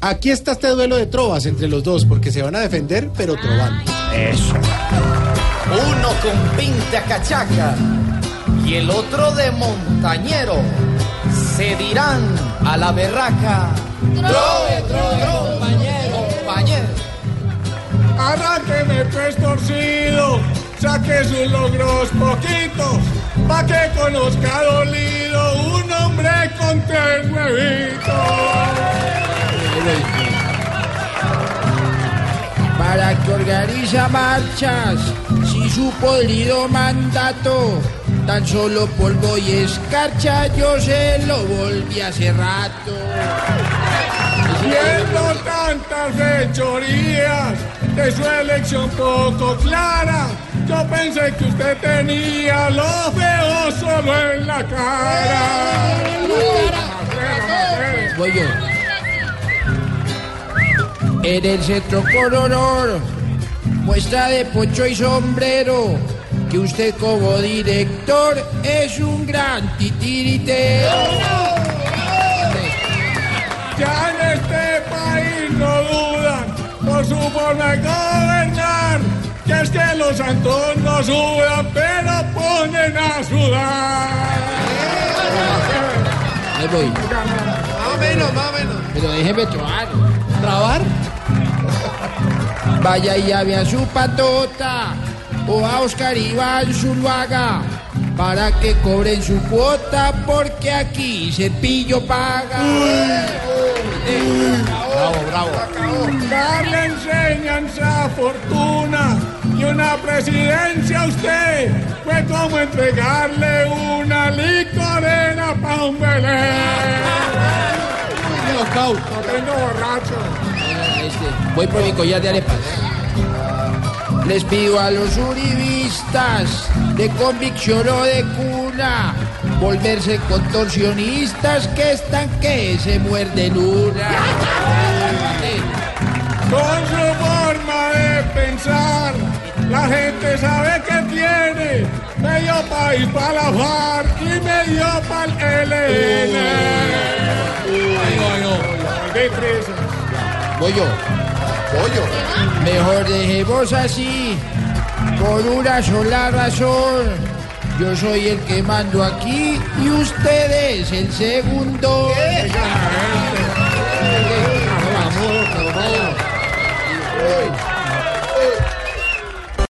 Aquí está este duelo de trovas entre los dos, porque se van a defender, pero trovando. Eso. Uno con pinta cachaca y el otro de montañero. Se dirán a la berraca. Trove, trove, compañero, compañero. Arránqueme pues torcido, saque sus logros poquitos, pa' que conozca dolido un hombre con tres huevitos. Para que organiza marchas, si su podrido mandato, tan solo polvo y escarcha, yo se lo volví hace rato. Viendo tantas fechorías de su elección poco clara, yo pensé que usted tenía lo feo solo en la cara. Voy yo. En el centro con honor, muestra de pocho y sombrero, que usted como director es un gran titiritero. Ya en este país no dudan por su forma de gobernar, que es que los santos no sudan, pero ponen a sudar. Ahí voy. Más o menos, más o menos. Pero déjeme trobar. ¿Trabar? Vaya y llame a su patota o a Oscar Iván Zuluaga para que cobren su cuota porque aquí Cepillo paga. Bravo, bravo. Darle enseñanza, fortuna y una presidencia a usted fue como entregarle una licorena pa' un Belén. Tengo borracho. Este, voy por mi collar de arepas. Les pido a los uribistas de convicción o de cuna volverse contorsionistas que están que se muerden una. Con su forma de pensar, la gente sabe que tiene medio país para la FARC y medio para el prisa. Voy yo. Mejor dejemos así, por una sola razón. Yo soy el que mando aquí y usted es el segundo.